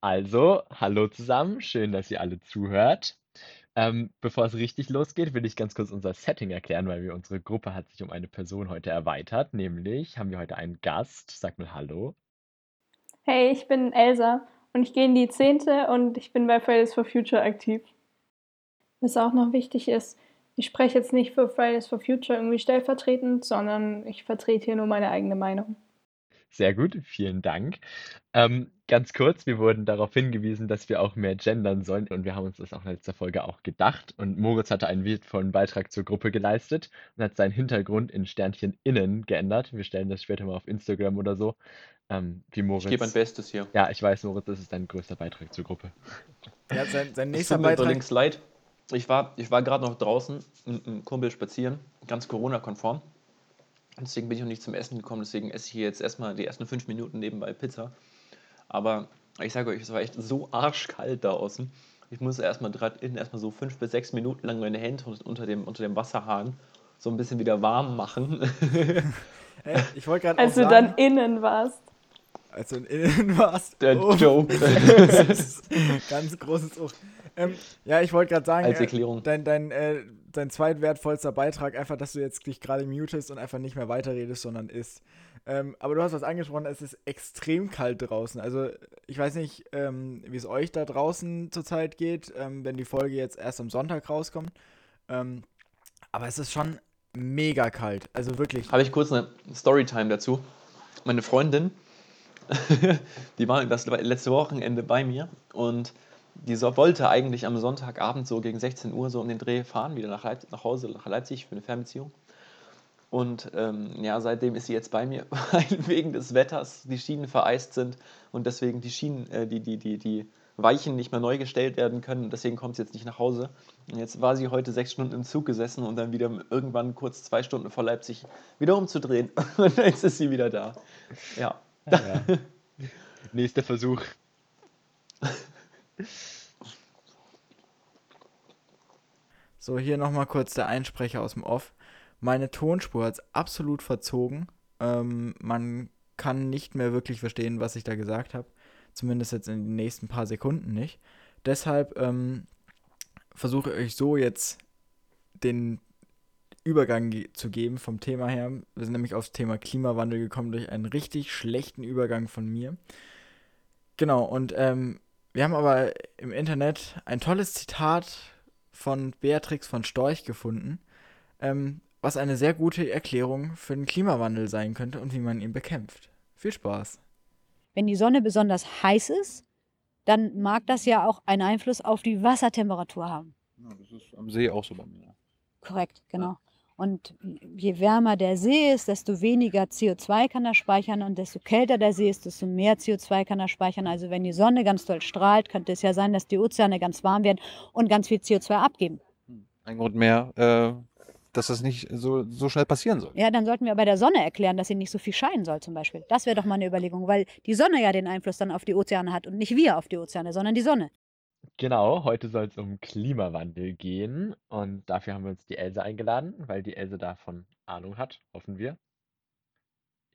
Also, hallo zusammen, schön, dass ihr alle zuhört. Ähm, bevor es richtig losgeht, will ich ganz kurz unser Setting erklären, weil wir unsere Gruppe hat sich um eine Person heute erweitert. Nämlich haben wir heute einen Gast. Sag mal Hallo. Hey, ich bin Elsa und ich gehe in die Zehnte und ich bin bei Fridays for Future aktiv. Was auch noch wichtig ist, ich spreche jetzt nicht für Fridays for Future irgendwie stellvertretend, sondern ich vertrete hier nur meine eigene Meinung. Sehr gut, vielen Dank. Ähm, ganz kurz, wir wurden darauf hingewiesen, dass wir auch mehr gendern sollen und wir haben uns das auch in letzter Folge auch gedacht. Und Moritz hatte einen wertvollen Beitrag zur Gruppe geleistet und hat seinen Hintergrund in Sternchen innen geändert. Wir stellen das später mal auf Instagram oder so. Ähm, wie Moritz. Ich gebe mein Bestes hier. Ja, ich weiß, Moritz, das ist dein größter Beitrag zur Gruppe. Ja, sein, sein nächster Beitrag. Übrigens leid. Ich war, ich war gerade noch draußen mit einem Kumpel spazieren, ganz Corona-konform. Deswegen bin ich noch nicht zum Essen gekommen, deswegen esse ich hier jetzt erstmal die ersten fünf Minuten nebenbei Pizza. Aber ich sage euch, es war echt so arschkalt da außen. Ich musste erstmal innen erstmal so fünf bis sechs Minuten lang meine Hände unter dem, unter dem Wasserhahn so ein bisschen wieder warm machen. hey, ich wollte gerade Als du sagen, dann innen warst. Als du innen warst. Der oh. Joke. ganz großes Ohr. Ähm, ja, ich wollte gerade sagen, Als äh, Erklärung. Äh, dein, dein, äh, dein zweitwertvollster Beitrag, einfach, dass du jetzt dich gerade mutest und einfach nicht mehr weiterredest, sondern isst. Ähm, aber du hast was angesprochen, es ist extrem kalt draußen. Also ich weiß nicht, ähm, wie es euch da draußen zurzeit geht, ähm, wenn die Folge jetzt erst am Sonntag rauskommt. Ähm, aber es ist schon mega kalt. Also wirklich. Habe ich kurz eine Storytime dazu. Meine Freundin, die war das letzte Wochenende bei mir und die wollte eigentlich am Sonntagabend so gegen 16 Uhr so um den Dreh fahren, wieder nach, Leip nach Hause, nach Leipzig für eine Fernbeziehung. Und ähm, ja, seitdem ist sie jetzt bei mir, weil wegen des Wetters die Schienen vereist sind und deswegen die Schienen, äh, die, die, die, die Weichen nicht mehr neu gestellt werden können. Deswegen kommt sie jetzt nicht nach Hause. Und jetzt war sie heute sechs Stunden im Zug gesessen und dann wieder irgendwann kurz zwei Stunden vor Leipzig wieder umzudrehen. Und jetzt ist sie wieder da. Ja. ja. Nächster Versuch. So, hier nochmal kurz der Einsprecher aus dem Off. Meine Tonspur hat es absolut verzogen. Ähm, man kann nicht mehr wirklich verstehen, was ich da gesagt habe. Zumindest jetzt in den nächsten paar Sekunden nicht. Deshalb ähm, versuche ich euch so jetzt den Übergang zu geben vom Thema her. Wir sind nämlich aufs Thema Klimawandel gekommen durch einen richtig schlechten Übergang von mir. Genau, und ähm, wir haben aber im Internet ein tolles Zitat von Beatrix von Storch gefunden, ähm, was eine sehr gute Erklärung für den Klimawandel sein könnte und wie man ihn bekämpft. Viel Spaß. Wenn die Sonne besonders heiß ist, dann mag das ja auch einen Einfluss auf die Wassertemperatur haben. Ja, das ist am See auch so bei mir. Korrekt, genau. Ja. Und je wärmer der See ist, desto weniger CO2 kann er speichern und desto kälter der See ist, desto mehr CO2 kann er speichern. Also wenn die Sonne ganz doll strahlt, könnte es ja sein, dass die Ozeane ganz warm werden und ganz viel CO2 abgeben. Ein Grund mehr, äh, dass das nicht so, so schnell passieren soll. Ja, dann sollten wir bei der Sonne erklären, dass sie nicht so viel scheinen soll zum Beispiel. Das wäre doch mal eine Überlegung, weil die Sonne ja den Einfluss dann auf die Ozeane hat und nicht wir auf die Ozeane, sondern die Sonne. Genau, heute soll es um Klimawandel gehen und dafür haben wir uns die Else eingeladen, weil die Else davon Ahnung hat, hoffen wir.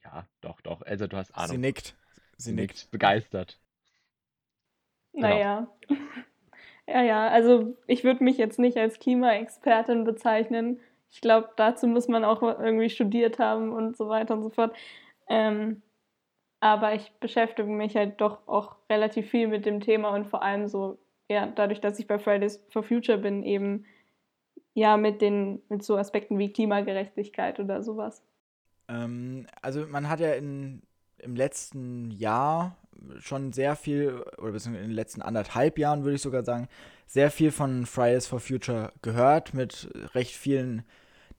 Ja, doch, doch. Else, du hast Ahnung. Sie nickt. Sie, Sie nickt. nickt. Begeistert. Genau. Naja. ja, ja, also ich würde mich jetzt nicht als Klimaexpertin bezeichnen. Ich glaube, dazu muss man auch irgendwie studiert haben und so weiter und so fort. Ähm, aber ich beschäftige mich halt doch auch relativ viel mit dem Thema und vor allem so ja, dadurch, dass ich bei Fridays for Future bin, eben ja mit den, mit so Aspekten wie Klimagerechtigkeit oder sowas. Ähm, also man hat ja in, im letzten Jahr schon sehr viel, oder beziehungsweise in den letzten anderthalb Jahren würde ich sogar sagen, sehr viel von Fridays for Future gehört, mit recht vielen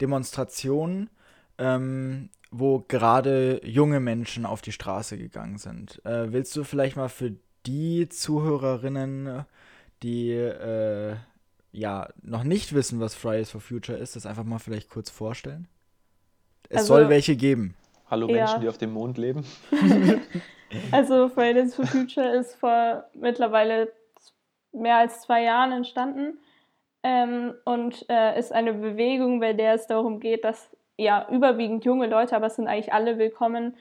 Demonstrationen, ähm, wo gerade junge Menschen auf die Straße gegangen sind. Äh, willst du vielleicht mal für die Zuhörerinnen die äh, ja noch nicht wissen, was Fridays for Future ist, das einfach mal vielleicht kurz vorstellen? Es also, soll welche geben. Hallo ja. Menschen, die auf dem Mond leben. also Fridays for Future ist vor mittlerweile mehr als zwei Jahren entstanden ähm, und äh, ist eine Bewegung, bei der es darum geht, dass ja überwiegend junge Leute, aber es sind eigentlich alle willkommen,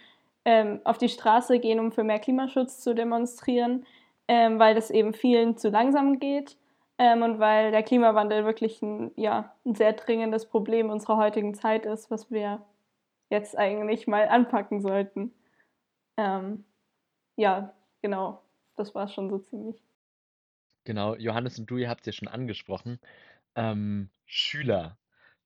ähm, auf die Straße gehen, um für mehr Klimaschutz zu demonstrieren ähm, weil das eben vielen zu langsam geht ähm, und weil der Klimawandel wirklich ein, ja, ein sehr dringendes Problem unserer heutigen Zeit ist, was wir jetzt eigentlich mal anpacken sollten. Ähm, ja, genau, das war schon so ziemlich. Genau, Johannes und du, ihr habt es ja schon angesprochen. Ähm, Schüler.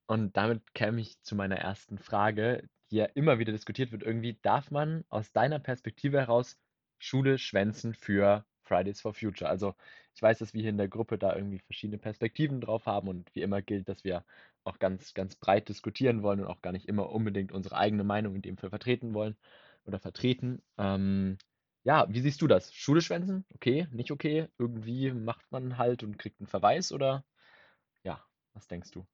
Und damit käme ich zu meiner ersten Frage, die ja immer wieder diskutiert wird. Irgendwie darf man aus deiner Perspektive heraus Schule schwänzen für Fridays for Future? Also ich weiß, dass wir hier in der Gruppe da irgendwie verschiedene Perspektiven drauf haben und wie immer gilt, dass wir auch ganz, ganz breit diskutieren wollen und auch gar nicht immer unbedingt unsere eigene Meinung in dem Fall vertreten wollen oder vertreten. Ähm, ja, wie siehst du das? Schule schwänzen? Okay, nicht okay? Irgendwie macht man halt und kriegt einen Verweis oder ja, was denkst du?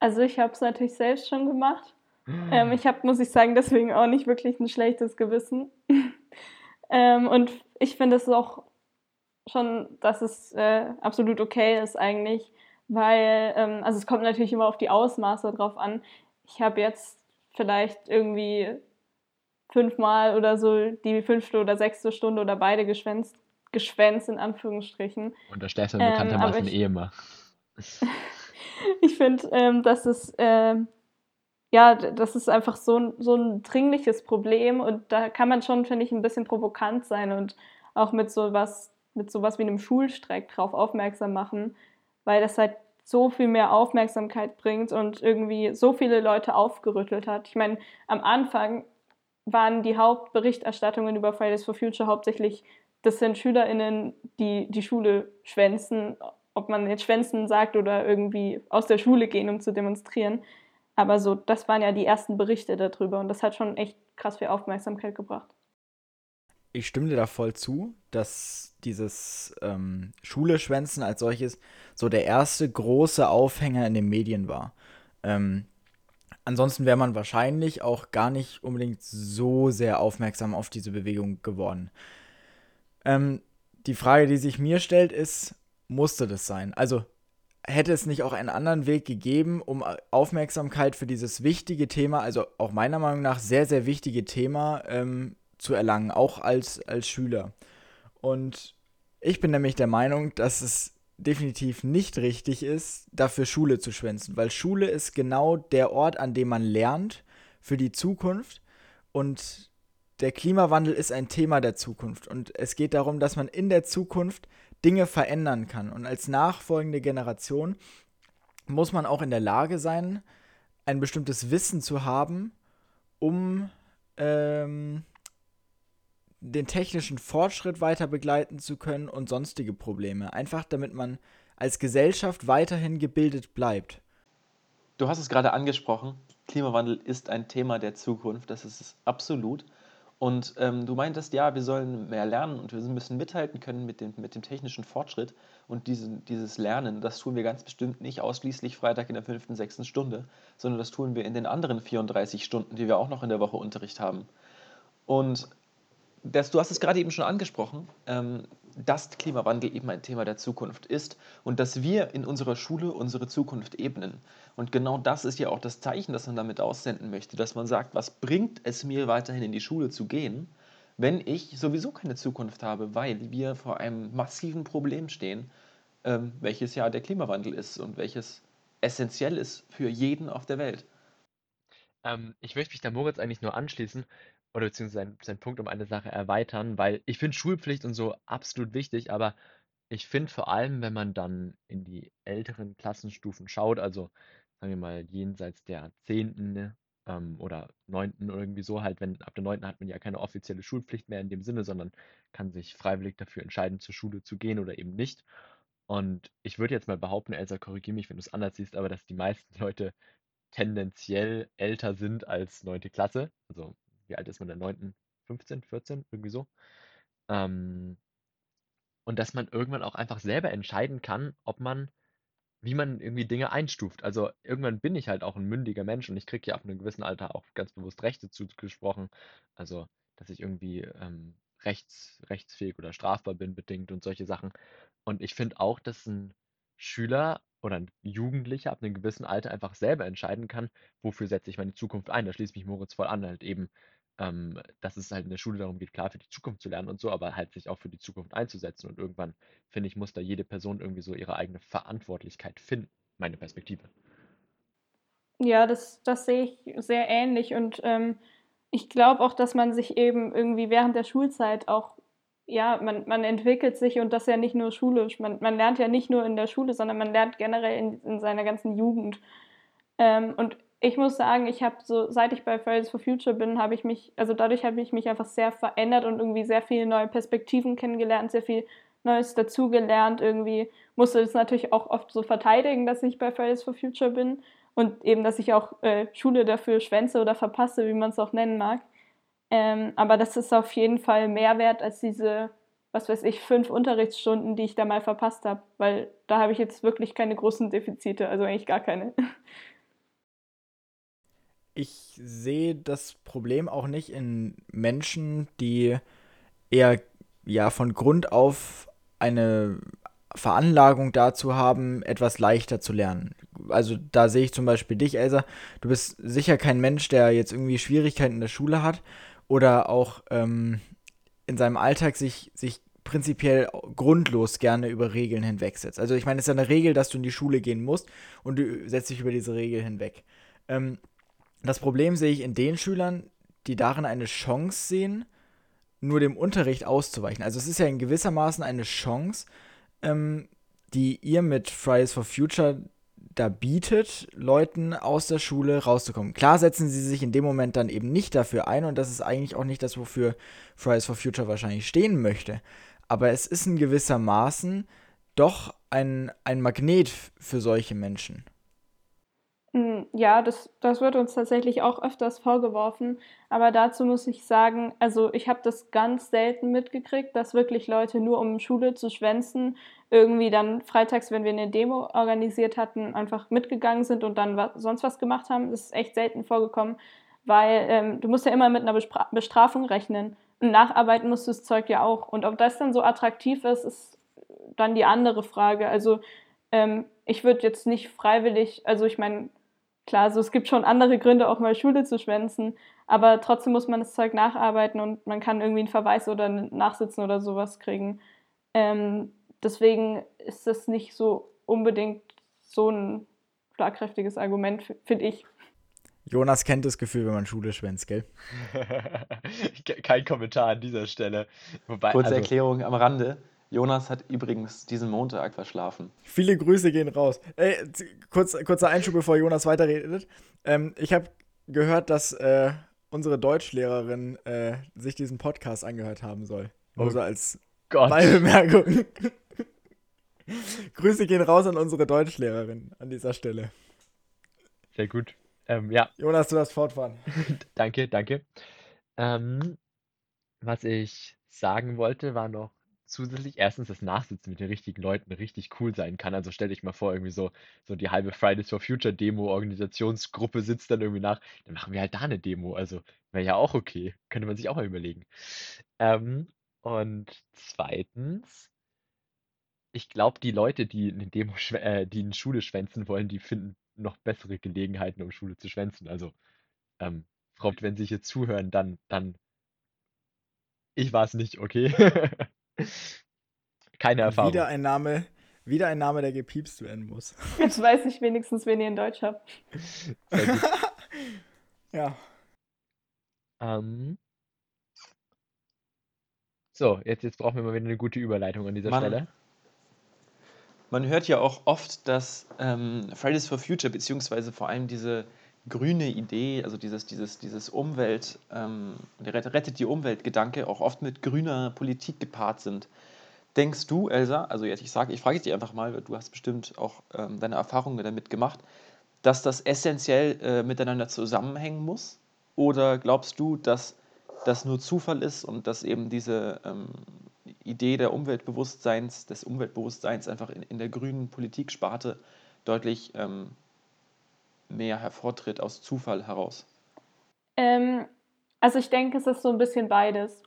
Also ich habe es natürlich selbst schon gemacht. Ähm, ich habe, muss ich sagen, deswegen auch nicht wirklich ein schlechtes Gewissen. ähm, und ich finde es auch schon, dass es äh, absolut okay ist eigentlich, weil, ähm, also es kommt natürlich immer auf die Ausmaße drauf an. Ich habe jetzt vielleicht irgendwie fünfmal oder so die fünfte oder sechste Stunde oder beide geschwänzt, geschwänzt in Anführungsstrichen. Und der Stefan bekanntermaßen ähm, Ehemann. ich finde, ähm, dass es äh, ja, das ist einfach so ein, so ein dringliches Problem und da kann man schon, finde ich, ein bisschen provokant sein und auch mit sowas, mit sowas wie einem Schulstreik drauf aufmerksam machen, weil das halt so viel mehr Aufmerksamkeit bringt und irgendwie so viele Leute aufgerüttelt hat. Ich meine, am Anfang waren die Hauptberichterstattungen über Fridays for Future hauptsächlich, das sind SchülerInnen, die die Schule schwänzen, ob man jetzt schwänzen sagt oder irgendwie aus der Schule gehen, um zu demonstrieren. Aber so, das waren ja die ersten Berichte darüber und das hat schon echt krass viel Aufmerksamkeit gebracht. Ich stimme dir da voll zu, dass dieses ähm, Schule-Schwänzen als solches so der erste große Aufhänger in den Medien war. Ähm, ansonsten wäre man wahrscheinlich auch gar nicht unbedingt so sehr aufmerksam auf diese Bewegung geworden. Ähm, die Frage, die sich mir stellt, ist, musste das sein? Also hätte es nicht auch einen anderen Weg gegeben, um Aufmerksamkeit für dieses wichtige Thema, also auch meiner Meinung nach sehr, sehr wichtige Thema ähm, zu erlangen, auch als, als Schüler. Und ich bin nämlich der Meinung, dass es definitiv nicht richtig ist, dafür Schule zu schwänzen, weil Schule ist genau der Ort, an dem man lernt für die Zukunft. Und der Klimawandel ist ein Thema der Zukunft. Und es geht darum, dass man in der Zukunft Dinge verändern kann. Und als nachfolgende Generation muss man auch in der Lage sein, ein bestimmtes Wissen zu haben, um ähm, den technischen Fortschritt weiter begleiten zu können und sonstige Probleme. Einfach damit man als Gesellschaft weiterhin gebildet bleibt. Du hast es gerade angesprochen, Klimawandel ist ein Thema der Zukunft, das ist es absolut. Und ähm, du meintest, ja, wir sollen mehr lernen und wir müssen mithalten können mit dem, mit dem technischen Fortschritt. Und diese, dieses Lernen, das tun wir ganz bestimmt nicht ausschließlich Freitag in der fünften, sechsten Stunde, sondern das tun wir in den anderen 34 Stunden, die wir auch noch in der Woche Unterricht haben. Und das, du hast es gerade eben schon angesprochen, ähm, dass Klimawandel eben ein Thema der Zukunft ist und dass wir in unserer Schule unsere Zukunft ebnen. Und genau das ist ja auch das Zeichen, das man damit aussenden möchte, dass man sagt, was bringt es mir weiterhin in die Schule zu gehen, wenn ich sowieso keine Zukunft habe, weil wir vor einem massiven Problem stehen, ähm, welches ja der Klimawandel ist und welches essentiell ist für jeden auf der Welt. Ähm, ich möchte mich da Moritz eigentlich nur anschließen oder beziehungsweise seinen, seinen Punkt um eine Sache erweitern, weil ich finde Schulpflicht und so absolut wichtig, aber ich finde vor allem, wenn man dann in die älteren Klassenstufen schaut, also sagen wir mal jenseits der 10. Ähm, oder 9. oder irgendwie so, halt, wenn ab der 9. hat man ja keine offizielle Schulpflicht mehr in dem Sinne, sondern kann sich freiwillig dafür entscheiden, zur Schule zu gehen oder eben nicht. Und ich würde jetzt mal behaupten, Elsa, korrigiere mich, wenn du es anders siehst, aber dass die meisten Leute tendenziell älter sind als 9. Klasse. Also wie alt ist man in der 9., 15, 14, irgendwie so. Ähm, und dass man irgendwann auch einfach selber entscheiden kann, ob man, wie man irgendwie Dinge einstuft. Also irgendwann bin ich halt auch ein mündiger Mensch und ich kriege ja ab einem gewissen Alter auch ganz bewusst Rechte zugesprochen. Also, dass ich irgendwie ähm, rechts, rechtsfähig oder strafbar bin, bedingt und solche Sachen. Und ich finde auch, dass ein Schüler oder ein Jugendlicher ab einem gewissen Alter einfach selber entscheiden kann, wofür setze ich meine Zukunft ein. Da schließt mich Moritz voll an, halt eben ähm, dass es halt in der Schule darum geht, klar für die Zukunft zu lernen und so, aber halt sich auch für die Zukunft einzusetzen. Und irgendwann, finde ich, muss da jede Person irgendwie so ihre eigene Verantwortlichkeit finden, meine Perspektive. Ja, das, das sehe ich sehr ähnlich und ähm, ich glaube auch, dass man sich eben irgendwie während der Schulzeit auch, ja, man, man entwickelt sich und das ja nicht nur schulisch. Man, man lernt ja nicht nur in der Schule, sondern man lernt generell in, in seiner ganzen Jugend. Ähm, und ich muss sagen, ich habe so, seit ich bei Fridays for Future bin, habe ich mich, also dadurch habe ich mich einfach sehr verändert und irgendwie sehr viele neue Perspektiven kennengelernt, sehr viel Neues dazugelernt. Irgendwie musste es natürlich auch oft so verteidigen, dass ich bei Fridays for Future bin und eben, dass ich auch äh, Schule dafür schwänze oder verpasse, wie man es auch nennen mag. Ähm, aber das ist auf jeden Fall mehr wert als diese, was weiß ich, fünf Unterrichtsstunden, die ich da mal verpasst habe, weil da habe ich jetzt wirklich keine großen Defizite, also eigentlich gar keine. ich sehe das Problem auch nicht in Menschen, die eher ja von Grund auf eine Veranlagung dazu haben, etwas leichter zu lernen. Also da sehe ich zum Beispiel dich, Elsa. Du bist sicher kein Mensch, der jetzt irgendwie Schwierigkeiten in der Schule hat oder auch ähm, in seinem Alltag sich, sich prinzipiell grundlos gerne über Regeln hinwegsetzt. Also ich meine, es ist ja eine Regel, dass du in die Schule gehen musst und du setzt dich über diese Regel hinweg. Ähm, das Problem sehe ich in den Schülern, die darin eine Chance sehen, nur dem Unterricht auszuweichen. Also es ist ja in gewissermaßen eine Chance, ähm, die ihr mit Fridays for Future da bietet, Leuten aus der Schule rauszukommen. Klar setzen sie sich in dem Moment dann eben nicht dafür ein und das ist eigentlich auch nicht das, wofür Fridays for Future wahrscheinlich stehen möchte. Aber es ist in gewissermaßen doch ein, ein Magnet für solche Menschen. Hm, ja, das, das wird uns tatsächlich auch öfters vorgeworfen. Aber dazu muss ich sagen, also ich habe das ganz selten mitgekriegt, dass wirklich Leute nur um Schule zu schwänzen, irgendwie dann freitags, wenn wir eine Demo organisiert hatten, einfach mitgegangen sind und dann was, sonst was gemacht haben. Das ist echt selten vorgekommen, weil ähm, du musst ja immer mit einer Bespra Bestrafung rechnen. Und nacharbeiten musst du das Zeug ja auch. Und ob das dann so attraktiv ist, ist dann die andere Frage. Also ähm, ich würde jetzt nicht freiwillig, also ich meine, klar, also es gibt schon andere Gründe, auch mal Schule zu schwänzen, aber trotzdem muss man das Zeug nacharbeiten und man kann irgendwie einen Verweis oder ein Nachsitzen oder sowas kriegen. Ähm, deswegen ist das nicht so unbedingt so ein schlagkräftiges Argument, finde ich. Jonas kennt das Gefühl, wenn man Schule schwänzt, gell? Kein Kommentar an dieser Stelle. Wobei, Kurze also, Erklärung am Rande. Jonas hat übrigens diesen Montag verschlafen. Viele Grüße gehen raus. Ey, kurz, kurzer Einschub, bevor Jonas weiterredet. Ähm, ich habe gehört, dass äh, unsere Deutschlehrerin äh, sich diesen Podcast angehört haben soll. Nur oh so als Gott. Beibemerkung. Grüße gehen raus an unsere Deutschlehrerin an dieser Stelle. Sehr gut. Ähm, ja. Jonas, du darfst fortfahren. danke, danke. Ähm, was ich sagen wollte, war noch zusätzlich erstens das Nachsitzen mit den richtigen Leuten richtig cool sein kann. Also stell dich mal vor, irgendwie so, so die halbe Fridays for Future Demo Organisationsgruppe sitzt dann irgendwie nach, dann machen wir halt da eine Demo. Also wäre ja auch okay. Könnte man sich auch mal überlegen. Ähm, und zweitens, ich glaube, die Leute, die eine Demo, äh, die in Schule schwänzen wollen, die finden noch bessere Gelegenheiten, um Schule zu schwänzen. Also, ähm, Frau, wenn Sie hier zuhören, dann, dann, ich war es nicht, okay? Keine Erfahrung. Wieder ein Name, wieder ein Name, der gepiepst werden muss. Jetzt weiß ich wenigstens, wen ihr in Deutsch habt. ja. Ähm. So, jetzt, jetzt brauchen wir mal wieder eine gute Überleitung an dieser man, Stelle. Man hört ja auch oft, dass ähm, Fridays for Future, beziehungsweise vor allem diese grüne Idee, also dieses, dieses, dieses Umwelt, ähm, rettet die Umwelt-Gedanke auch oft mit grüner Politik gepaart sind. Denkst du, Elsa, also jetzt ich sage, ich frage dich einfach mal, du hast bestimmt auch ähm, deine Erfahrungen damit gemacht, dass das essentiell äh, miteinander zusammenhängen muss? Oder glaubst du, dass das nur Zufall ist und dass eben diese ähm, Idee der Umweltbewusstseins, des Umweltbewusstseins einfach in, in der grünen Politiksparte deutlich ähm, mehr hervortritt aus Zufall heraus? Ähm, also ich denke, es ist so ein bisschen beides.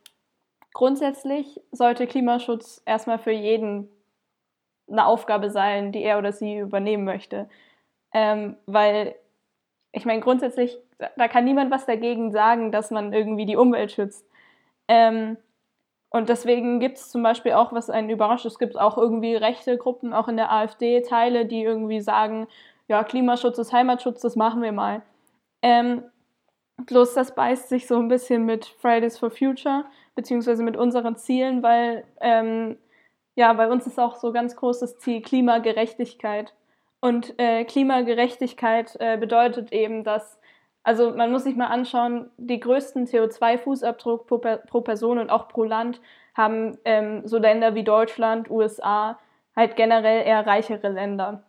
Grundsätzlich sollte Klimaschutz erstmal für jeden eine Aufgabe sein, die er oder sie übernehmen möchte. Ähm, weil ich meine, grundsätzlich da kann niemand was dagegen sagen, dass man irgendwie die Umwelt schützt. Ähm, und deswegen gibt es zum Beispiel auch, was einen überrascht, es gibt auch irgendwie rechte Gruppen, auch in der AfD, Teile, die irgendwie sagen, ja, Klimaschutz ist Heimatschutz, das machen wir mal. Ähm, bloß das beißt sich so ein bisschen mit Fridays for Future, beziehungsweise mit unseren Zielen, weil ähm, ja, bei uns ist auch so ganz großes Ziel Klimagerechtigkeit. Und äh, Klimagerechtigkeit äh, bedeutet eben, dass also man muss sich mal anschauen, die größten CO2-Fußabdruck pro, pro, Person und auch pro Land haben ähm, so Länder wie Deutschland, USA, halt generell eher reichere Länder.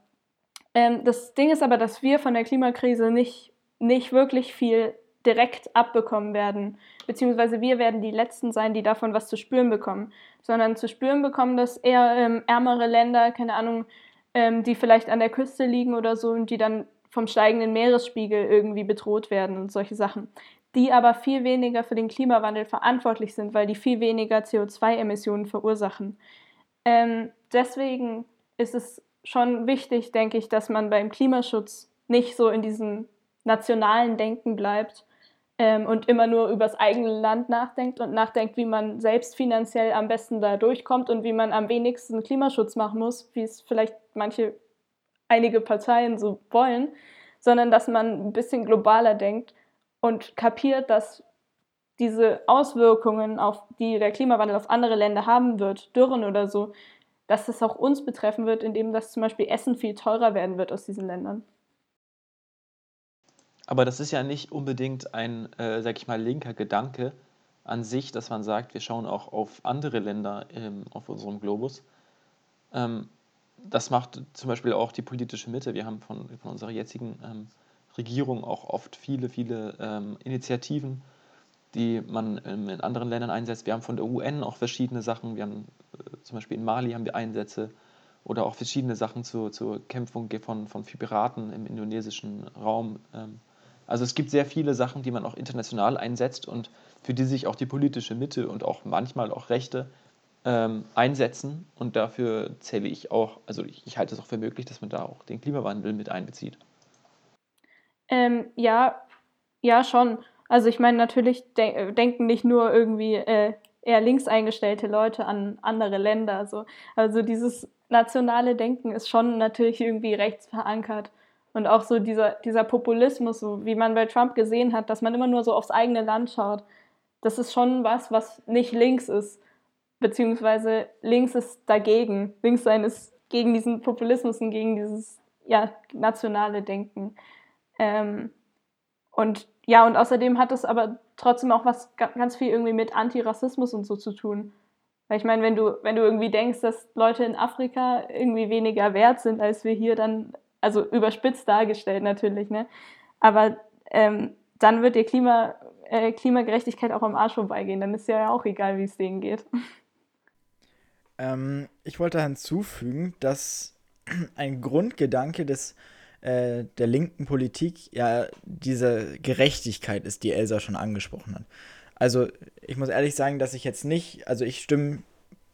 Ähm, das Ding ist aber, dass wir von der Klimakrise nicht, nicht wirklich viel direkt abbekommen werden, beziehungsweise wir werden die Letzten sein, die davon was zu spüren bekommen, sondern zu spüren bekommen das eher ähm, ärmere Länder, keine Ahnung, ähm, die vielleicht an der Küste liegen oder so und die dann vom steigenden Meeresspiegel irgendwie bedroht werden und solche Sachen, die aber viel weniger für den Klimawandel verantwortlich sind, weil die viel weniger CO2-Emissionen verursachen. Ähm, deswegen ist es schon wichtig, denke ich, dass man beim Klimaschutz nicht so in diesem nationalen Denken bleibt ähm, und immer nur über das eigene Land nachdenkt und nachdenkt, wie man selbst finanziell am besten da durchkommt und wie man am wenigsten Klimaschutz machen muss, wie es vielleicht manche einige Parteien so wollen, sondern dass man ein bisschen globaler denkt und kapiert, dass diese Auswirkungen, auf die der Klimawandel auf andere Länder haben wird, Dürren oder so, dass das auch uns betreffen wird, indem das zum Beispiel Essen viel teurer werden wird aus diesen Ländern. Aber das ist ja nicht unbedingt ein, äh, sag ich mal, linker Gedanke an sich, dass man sagt, wir schauen auch auf andere Länder ähm, auf unserem Globus. Ähm, das macht zum Beispiel auch die politische Mitte. Wir haben von, von unserer jetzigen ähm, Regierung auch oft viele, viele ähm, Initiativen, die man ähm, in anderen Ländern einsetzt. Wir haben von der UN auch verschiedene Sachen. Wir haben äh, zum Beispiel in Mali haben wir Einsätze oder auch verschiedene Sachen zur, zur Kämpfung von, von Piraten im indonesischen Raum. Ähm. also es gibt sehr viele Sachen, die man auch international einsetzt und für die sich auch die politische Mitte und auch manchmal auch Rechte ähm, einsetzen. Und dafür zähle ich auch, also ich, ich, halte es auch für möglich, dass man da auch den Klimawandel mit einbezieht. Ähm, ja, ja, schon. Also ich meine, natürlich de denken nicht nur irgendwie äh, eher links eingestellte Leute an andere Länder. So. Also dieses nationale Denken ist schon natürlich irgendwie rechts verankert. Und auch so dieser, dieser Populismus, so wie man bei Trump gesehen hat, dass man immer nur so aufs eigene Land schaut, das ist schon was, was nicht links ist beziehungsweise links ist dagegen. Links sein ist gegen diesen Populismus und gegen dieses ja, nationale Denken. Ähm, und ja, und außerdem hat es aber trotzdem auch was ganz viel irgendwie mit Antirassismus und so zu tun. Weil ich meine, wenn du, wenn du irgendwie denkst, dass Leute in Afrika irgendwie weniger wert sind als wir hier, dann, also überspitzt dargestellt natürlich, ne? Aber ähm, dann wird dir Klima, äh, Klimagerechtigkeit auch am Arsch vorbeigehen. Dann ist ja auch egal, wie es denen geht. Ähm, ich wollte hinzufügen, dass ein Grundgedanke des, äh, der linken Politik ja diese Gerechtigkeit ist, die Elsa schon angesprochen hat. Also ich muss ehrlich sagen, dass ich jetzt nicht, also ich stimme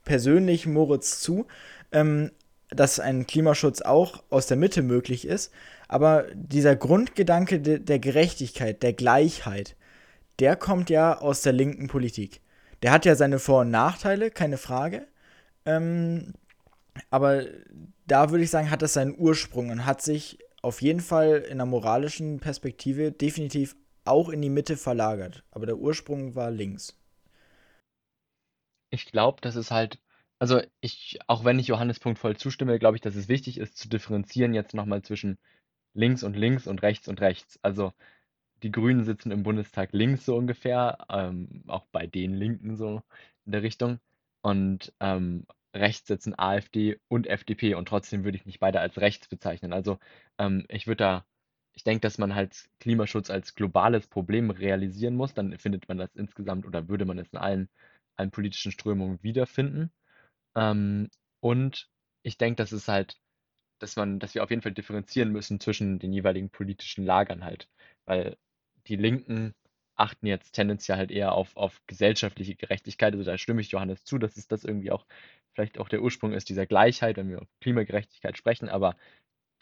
persönlich Moritz zu, ähm, dass ein Klimaschutz auch aus der Mitte möglich ist, aber dieser Grundgedanke de der Gerechtigkeit, der Gleichheit, der kommt ja aus der linken Politik. Der hat ja seine Vor- und Nachteile, keine Frage, ähm, aber da würde ich sagen, hat das seinen Ursprung und hat sich auf jeden Fall in der moralischen Perspektive definitiv auch in die Mitte verlagert. Aber der Ursprung war links. Ich glaube, das ist halt, also ich, auch wenn ich Johannes Punkt voll zustimme, glaube ich, dass es wichtig ist zu differenzieren jetzt nochmal zwischen links und links und rechts und rechts. Also die Grünen sitzen im Bundestag links so ungefähr, ähm, auch bei den Linken so in der Richtung. Und ähm, rechts sitzen AfD und FDP und trotzdem würde ich nicht beide als rechts bezeichnen. Also ähm, ich würde da, ich denke, dass man halt Klimaschutz als globales Problem realisieren muss, dann findet man das insgesamt oder würde man es in allen, allen politischen Strömungen wiederfinden. Ähm, und ich denke, dass es halt, dass man, dass wir auf jeden Fall differenzieren müssen zwischen den jeweiligen politischen Lagern halt. Weil die Linken achten jetzt tendenziell halt eher auf, auf gesellschaftliche Gerechtigkeit. Also da stimme ich Johannes zu, dass es das irgendwie auch vielleicht auch der Ursprung ist dieser Gleichheit, wenn wir auf Klimagerechtigkeit sprechen. Aber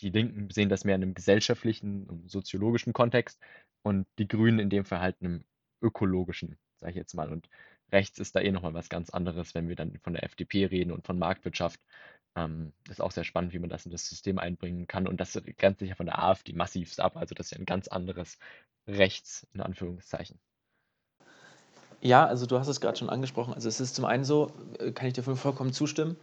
die Linken sehen das mehr in einem gesellschaftlichen, soziologischen Kontext und die Grünen in dem halt in einem ökologischen, sage ich jetzt mal. Und rechts ist da eh nochmal was ganz anderes, wenn wir dann von der FDP reden und von Marktwirtschaft. Ähm, ist auch sehr spannend, wie man das in das System einbringen kann. Und das grenzt sich ja von der AfD massivst ab. Also das ist ja ein ganz anderes Rechts, in Anführungszeichen. Ja, also du hast es gerade schon angesprochen. Also es ist zum einen so, äh, kann ich dir vollkommen zustimmen,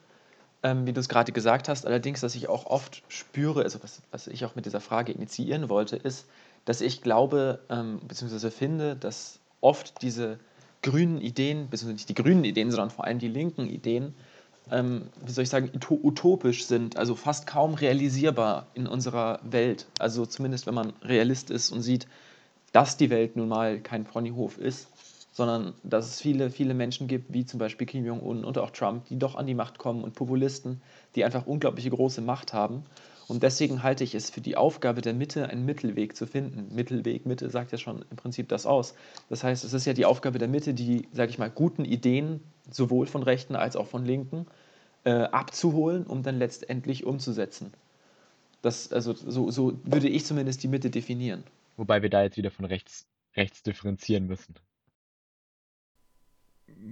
ähm, wie du es gerade gesagt hast. Allerdings, was ich auch oft spüre, also was, was ich auch mit dieser Frage initiieren wollte, ist, dass ich glaube, ähm, beziehungsweise finde, dass oft diese grünen Ideen, beziehungsweise nicht die grünen Ideen, sondern vor allem die linken Ideen, ähm, wie soll ich sagen, utopisch sind, also fast kaum realisierbar in unserer Welt. Also zumindest, wenn man Realist ist und sieht, dass die Welt nun mal kein Ponyhof ist, sondern dass es viele, viele Menschen gibt, wie zum Beispiel Kim Jong-un und auch Trump, die doch an die Macht kommen und Populisten, die einfach unglaubliche große Macht haben und deswegen halte ich es für die Aufgabe der Mitte, einen Mittelweg zu finden. Mittelweg, Mitte sagt ja schon im Prinzip das aus. Das heißt, es ist ja die Aufgabe der Mitte, die, sage ich mal, guten Ideen, sowohl von Rechten als auch von Linken, äh, abzuholen, um dann letztendlich umzusetzen. Das, also so, so würde ich zumindest die Mitte definieren. Wobei wir da jetzt wieder von rechts, rechts differenzieren müssen.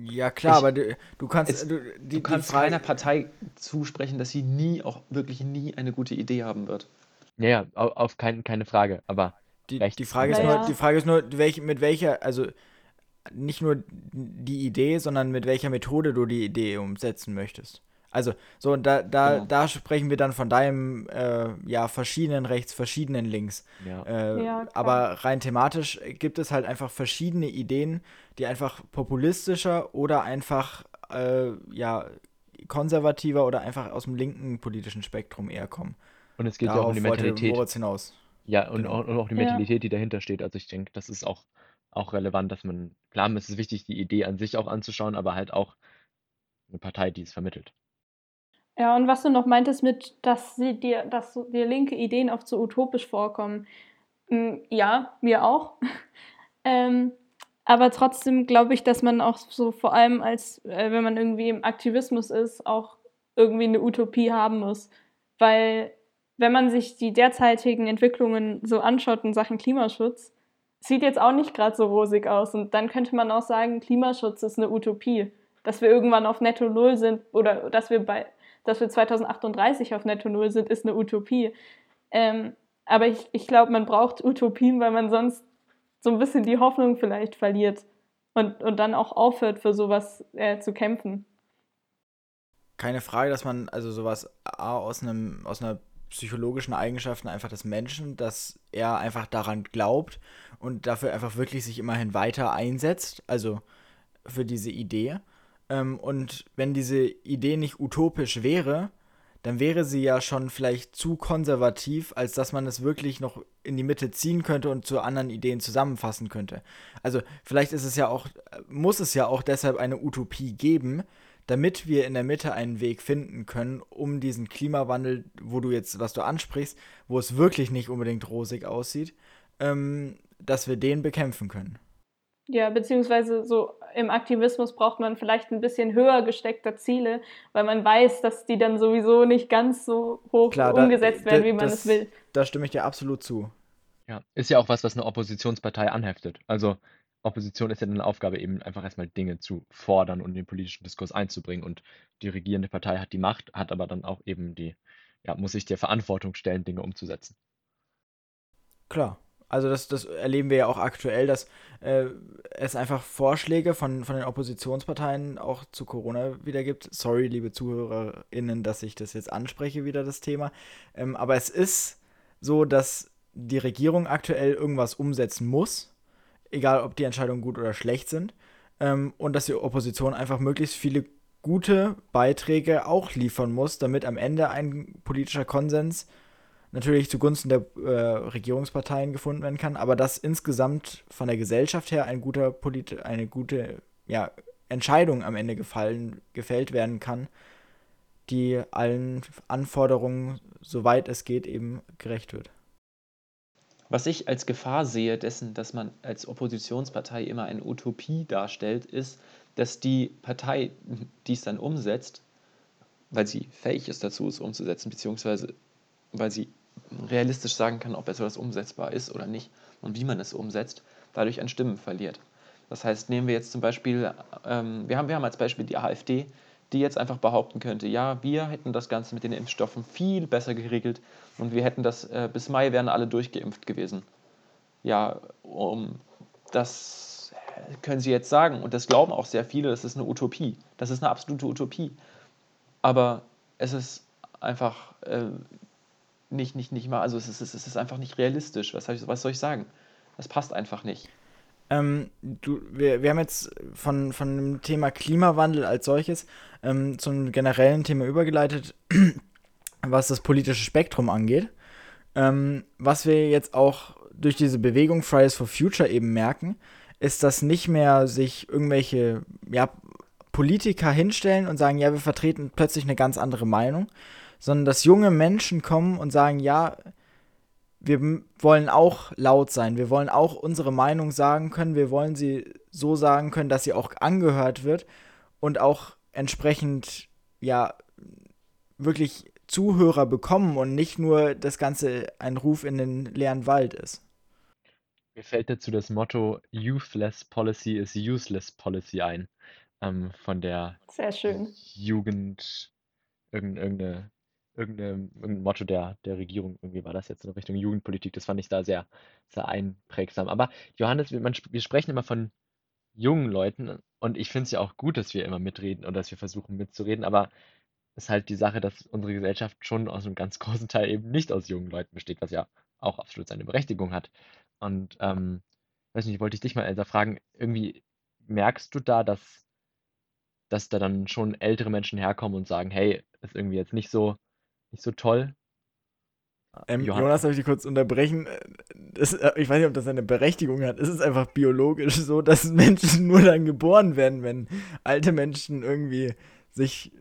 Ja, klar, ich, aber du, du kannst. Es, du, die, du kannst Frage, keiner Partei zusprechen, dass sie nie, auch wirklich nie eine gute Idee haben wird. Ja, ja, auf, auf kein, keine Frage, aber. Die, die, Frage, ist ja. nur, die Frage ist nur, welch, mit welcher, also nicht nur die Idee, sondern mit welcher Methode du die Idee umsetzen möchtest. Also, so, und da, da, genau. da sprechen wir dann von deinem, äh, ja, verschiedenen Rechts, verschiedenen Links. Ja. Äh, ja, aber rein thematisch gibt es halt einfach verschiedene Ideen, die einfach populistischer oder einfach, äh, ja, konservativer oder einfach aus dem linken politischen Spektrum eher kommen. Und es geht ja auch um die Mentalität. hinaus. Ja, und, genau. auch, und auch die Mentalität, die dahinter steht. Also ich denke, das ist auch, auch relevant, dass man, klar, es ist wichtig, die Idee an sich auch anzuschauen, aber halt auch eine Partei, die es vermittelt. Ja, und was du noch meintest mit, dass sie dir, dass dir linke Ideen oft so utopisch vorkommen. Hm, ja, mir auch. ähm, aber trotzdem glaube ich, dass man auch so vor allem als, äh, wenn man irgendwie im Aktivismus ist, auch irgendwie eine Utopie haben muss. Weil wenn man sich die derzeitigen Entwicklungen so anschaut in Sachen Klimaschutz, sieht jetzt auch nicht gerade so rosig aus. Und dann könnte man auch sagen, Klimaschutz ist eine Utopie. Dass wir irgendwann auf Netto Null sind oder dass wir bei dass wir 2038 auf Netto Null sind, ist eine Utopie. Ähm, aber ich, ich glaube, man braucht Utopien, weil man sonst so ein bisschen die Hoffnung vielleicht verliert und, und dann auch aufhört, für sowas äh, zu kämpfen. Keine Frage, dass man also sowas aus, einem, aus einer psychologischen Eigenschaften einfach des Menschen, dass er einfach daran glaubt und dafür einfach wirklich sich immerhin weiter einsetzt, also für diese Idee. Ähm, und wenn diese Idee nicht utopisch wäre, dann wäre sie ja schon vielleicht zu konservativ, als dass man es wirklich noch in die Mitte ziehen könnte und zu anderen Ideen zusammenfassen könnte. Also vielleicht ist es ja auch, muss es ja auch deshalb eine Utopie geben, damit wir in der Mitte einen Weg finden können, um diesen Klimawandel, wo du jetzt, was du ansprichst, wo es wirklich nicht unbedingt rosig aussieht, ähm, dass wir den bekämpfen können. Ja, beziehungsweise so im Aktivismus braucht man vielleicht ein bisschen höher gesteckte Ziele, weil man weiß, dass die dann sowieso nicht ganz so hoch Klar, umgesetzt da, werden, wie man das, es will. Da stimme ich dir absolut zu. Ja, ist ja auch was, was eine Oppositionspartei anheftet. Also Opposition ist ja eine Aufgabe, eben einfach erstmal Dinge zu fordern und den politischen Diskurs einzubringen. Und die regierende Partei hat die Macht, hat aber dann auch eben die, ja, muss sich der Verantwortung stellen, Dinge umzusetzen. Klar, also das, das erleben wir ja auch aktuell, dass äh, es einfach Vorschläge von, von den Oppositionsparteien auch zu Corona wieder gibt. Sorry, liebe ZuhörerInnen, dass ich das jetzt anspreche, wieder das Thema. Ähm, aber es ist so, dass die Regierung aktuell irgendwas umsetzen muss, egal ob die Entscheidungen gut oder schlecht sind. Ähm, und dass die Opposition einfach möglichst viele gute Beiträge auch liefern muss, damit am Ende ein politischer Konsens natürlich zugunsten der äh, Regierungsparteien gefunden werden kann, aber dass insgesamt von der Gesellschaft her ein guter Polit eine gute ja, Entscheidung am Ende gefallen, gefällt werden kann, die allen Anforderungen, soweit es geht, eben gerecht wird. Was ich als Gefahr sehe dessen, dass man als Oppositionspartei immer eine Utopie darstellt, ist, dass die Partei, die es dann umsetzt, weil sie fähig ist dazu, es umzusetzen, beziehungsweise weil sie realistisch sagen kann, ob etwas umsetzbar ist oder nicht und wie man es umsetzt, dadurch an Stimmen verliert. Das heißt, nehmen wir jetzt zum Beispiel, ähm, wir, haben, wir haben als Beispiel die AfD, die jetzt einfach behaupten könnte, ja, wir hätten das Ganze mit den Impfstoffen viel besser geregelt und wir hätten das, äh, bis Mai wären alle durchgeimpft gewesen. Ja, um, das können sie jetzt sagen und das glauben auch sehr viele, das ist eine Utopie. Das ist eine absolute Utopie. Aber es ist einfach äh, nicht, nicht, nicht mal, also es ist, es ist einfach nicht realistisch. Was, was soll ich sagen? Das passt einfach nicht. Ähm, du, wir, wir haben jetzt von, von dem Thema Klimawandel als solches ähm, zum generellen Thema übergeleitet, was das politische Spektrum angeht. Ähm, was wir jetzt auch durch diese Bewegung Fridays for Future eben merken, ist, dass nicht mehr sich irgendwelche ja, Politiker hinstellen und sagen, ja, wir vertreten plötzlich eine ganz andere Meinung, sondern dass junge Menschen kommen und sagen, ja, wir wollen auch laut sein, wir wollen auch unsere Meinung sagen können, wir wollen sie so sagen können, dass sie auch angehört wird und auch entsprechend, ja, wirklich Zuhörer bekommen und nicht nur das Ganze ein Ruf in den leeren Wald ist. Mir fällt dazu das Motto Youthless Policy is Useless Policy ein, ähm, von der Sehr schön. Jugend, irgendeine irgendein, irgendein Motto der, der Regierung. Irgendwie war das jetzt in Richtung Jugendpolitik. Das fand ich da sehr, sehr einprägsam. Aber Johannes, wir, man, wir sprechen immer von jungen Leuten und ich finde es ja auch gut, dass wir immer mitreden oder dass wir versuchen mitzureden, aber es ist halt die Sache, dass unsere Gesellschaft schon aus einem ganz großen Teil eben nicht aus jungen Leuten besteht, was ja auch absolut seine Berechtigung hat. Und ähm, weiß nicht, wollte ich dich mal, Elsa, fragen, irgendwie merkst du da, dass, dass da dann schon ältere Menschen herkommen und sagen, hey, ist irgendwie jetzt nicht so nicht so toll. Ähm, Johannes, Jonas, darf ich dich kurz unterbrechen? Das, äh, ich weiß nicht, ob das eine Berechtigung hat. Es ist einfach biologisch so, dass Menschen nur dann geboren werden, wenn alte Menschen irgendwie sich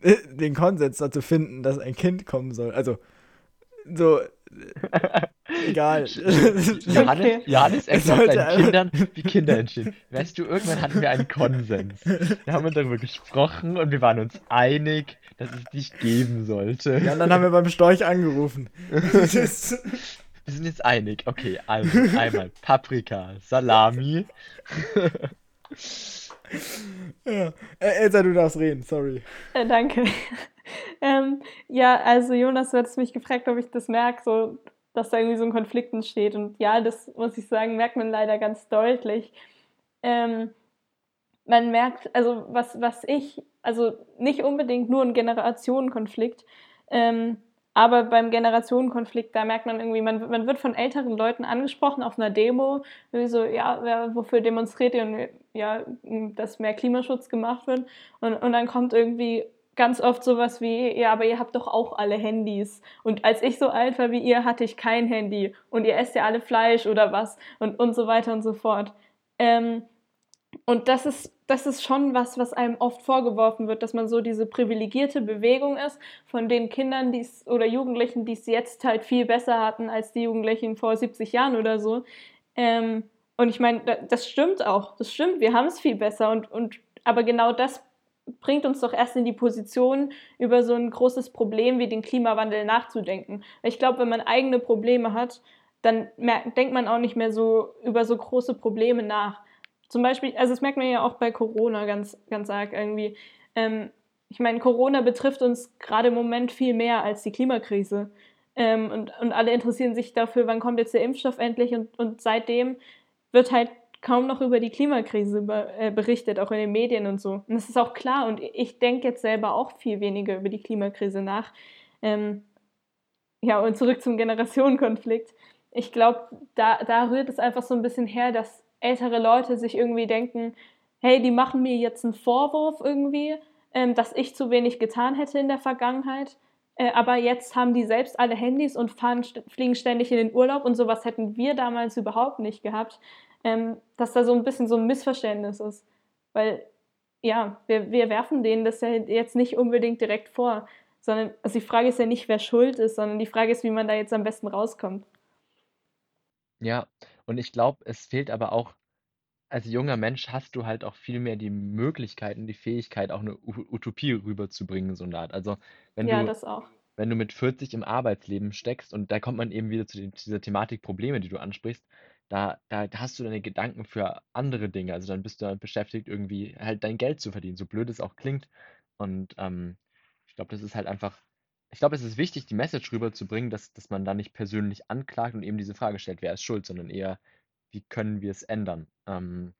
äh, den Konsens dazu finden, dass ein Kind kommen soll. Also, so, Egal. Johannes, okay. Johannes erklärt seinen Kindern, wie Kinder entstehen. Weißt du, irgendwann hatten wir einen Konsens. Wir haben darüber gesprochen und wir waren uns einig, dass es dich geben sollte. Ja, und dann haben wir beim Storch angerufen. wir sind jetzt einig. Okay, also einmal Paprika, Salami. ja. Äh, Elsa, du darfst reden, sorry. Äh, danke. Ähm, ja, also Jonas, du hattest mich gefragt, ob ich das merke, so dass da irgendwie so ein Konflikt entsteht. Und ja, das muss ich sagen, merkt man leider ganz deutlich. Ähm, man merkt, also was, was ich, also nicht unbedingt nur ein Generationenkonflikt, ähm, aber beim Generationenkonflikt, da merkt man irgendwie, man, man wird von älteren Leuten angesprochen auf einer Demo, wie so, ja, wofür demonstriert ihr? Und ja, dass mehr Klimaschutz gemacht wird. Und, und dann kommt irgendwie ganz oft sowas wie, ja, aber ihr habt doch auch alle Handys. Und als ich so alt war wie ihr, hatte ich kein Handy. Und ihr esst ja alle Fleisch oder was. Und, und so weiter und so fort. Ähm, und das ist, das ist schon was, was einem oft vorgeworfen wird, dass man so diese privilegierte Bewegung ist von den Kindern die's, oder Jugendlichen, die es jetzt halt viel besser hatten als die Jugendlichen vor 70 Jahren oder so. Ähm, und ich meine, das stimmt auch. Das stimmt, wir haben es viel besser. Und, und, aber genau das bringt uns doch erst in die Position, über so ein großes Problem wie den Klimawandel nachzudenken. Ich glaube, wenn man eigene Probleme hat, dann denkt man auch nicht mehr so über so große Probleme nach. Zum Beispiel, also das merkt man ja auch bei Corona ganz, ganz arg irgendwie. Ähm, ich meine, Corona betrifft uns gerade im Moment viel mehr als die Klimakrise. Ähm, und, und alle interessieren sich dafür, wann kommt jetzt der Impfstoff endlich. Und, und seitdem wird halt kaum noch über die Klimakrise äh, berichtet, auch in den Medien und so. Und das ist auch klar. Und ich denke jetzt selber auch viel weniger über die Klimakrise nach. Ähm, ja, und zurück zum Generationenkonflikt. Ich glaube, da, da rührt es einfach so ein bisschen her, dass ältere Leute sich irgendwie denken, hey, die machen mir jetzt einen Vorwurf irgendwie, ähm, dass ich zu wenig getan hätte in der Vergangenheit. Äh, aber jetzt haben die selbst alle Handys und fahren, fliegen ständig in den Urlaub und sowas hätten wir damals überhaupt nicht gehabt ähm, dass da so ein bisschen so ein Missverständnis ist. Weil, ja, wir, wir werfen denen das ja jetzt nicht unbedingt direkt vor, sondern also die Frage ist ja nicht, wer schuld ist, sondern die Frage ist, wie man da jetzt am besten rauskommt. Ja, und ich glaube, es fehlt aber auch, als junger Mensch hast du halt auch viel mehr die Möglichkeiten, die Fähigkeit, auch eine Utopie rüberzubringen, so eine Art. Also, wenn ja, du, das auch wenn du mit 40 im Arbeitsleben steckst und da kommt man eben wieder zu, den, zu dieser Thematik Probleme, die du ansprichst, da, da hast du deine Gedanken für andere Dinge. Also dann bist du damit beschäftigt, irgendwie halt dein Geld zu verdienen, so blöd es auch klingt. Und ähm, ich glaube, das ist halt einfach, ich glaube, es ist wichtig, die Message rüberzubringen, dass, dass man da nicht persönlich anklagt und eben diese Frage stellt, wer ist schuld, sondern eher, wie können wir es ändern? Ähm,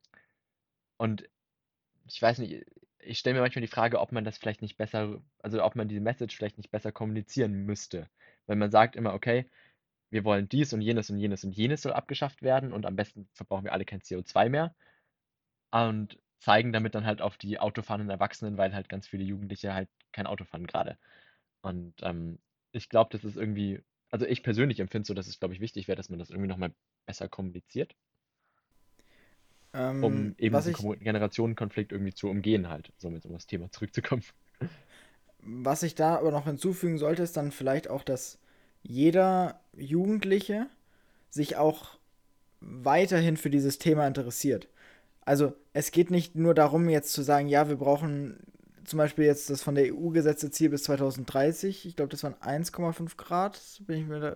und ich weiß nicht, ich stelle mir manchmal die Frage, ob man das vielleicht nicht besser, also ob man diese Message vielleicht nicht besser kommunizieren müsste. Wenn man sagt immer, okay, wir wollen dies und jenes und jenes und jenes soll abgeschafft werden und am besten verbrauchen wir alle kein CO2 mehr und zeigen damit dann halt auf die autofahrenden Erwachsenen, weil halt ganz viele Jugendliche halt kein Auto fahren gerade. Und ähm, ich glaube, das ist irgendwie, also ich persönlich empfinde so, dass es, glaube ich, wichtig wäre, dass man das irgendwie nochmal besser kommuniziert, Ähm, um eben diesen ich, Generationenkonflikt irgendwie zu umgehen halt, somit um das Thema zurückzukommen. was ich da aber noch hinzufügen sollte, ist dann vielleicht auch, dass jeder Jugendliche sich auch weiterhin für dieses Thema interessiert. Also es geht nicht nur darum, jetzt zu sagen, ja, wir brauchen zum Beispiel jetzt das von der EU gesetzte Ziel bis 2030. Ich glaube, das waren 1,5 Grad. Bin ich mir da,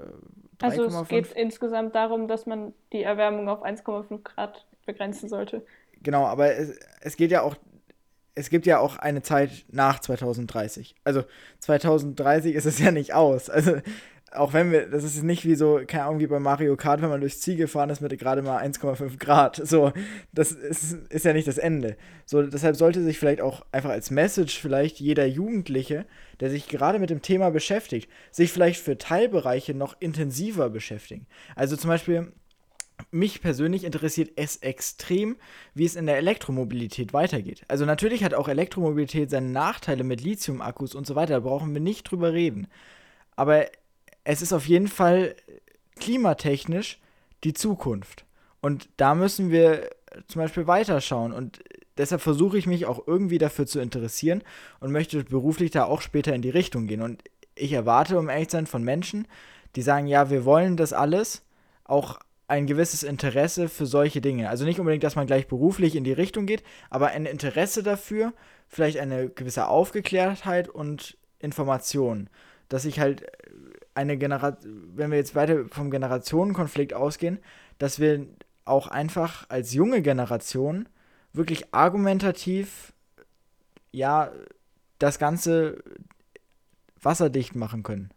Also es 3,5? geht insgesamt darum, dass man die Erwärmung auf 1,5 Grad begrenzen sollte. Genau, aber es, es geht ja auch, es gibt ja auch eine Zeit nach 2030. Also 2030 ist es ja nicht aus. Also auch wenn wir, das ist nicht wie so, keine Ahnung, wie bei Mario Kart, wenn man durchs Ziel gefahren ist mit gerade mal 1,5 Grad. So, das ist, ist ja nicht das Ende. So, deshalb sollte sich vielleicht auch einfach als Message vielleicht jeder Jugendliche, der sich gerade mit dem Thema beschäftigt, sich vielleicht für Teilbereiche noch intensiver beschäftigen. Also zum Beispiel, mich persönlich interessiert es extrem, wie es in der Elektromobilität weitergeht. Also natürlich hat auch Elektromobilität seine Nachteile mit Lithium-Akkus und so weiter, da brauchen wir nicht drüber reden. Aber es ist auf jeden Fall klimatechnisch die Zukunft. Und da müssen wir zum Beispiel weiterschauen. Und deshalb versuche ich mich auch irgendwie dafür zu interessieren und möchte beruflich da auch später in die Richtung gehen. Und ich erwarte, um ehrlich zu sein, von Menschen, die sagen, ja, wir wollen das alles, auch ein gewisses Interesse für solche Dinge. Also nicht unbedingt, dass man gleich beruflich in die Richtung geht, aber ein Interesse dafür, vielleicht eine gewisse Aufgeklärtheit und Information, dass ich halt eine Generation, wenn wir jetzt weiter vom Generationenkonflikt ausgehen, dass wir auch einfach als junge Generation wirklich argumentativ, ja, das Ganze wasserdicht machen können.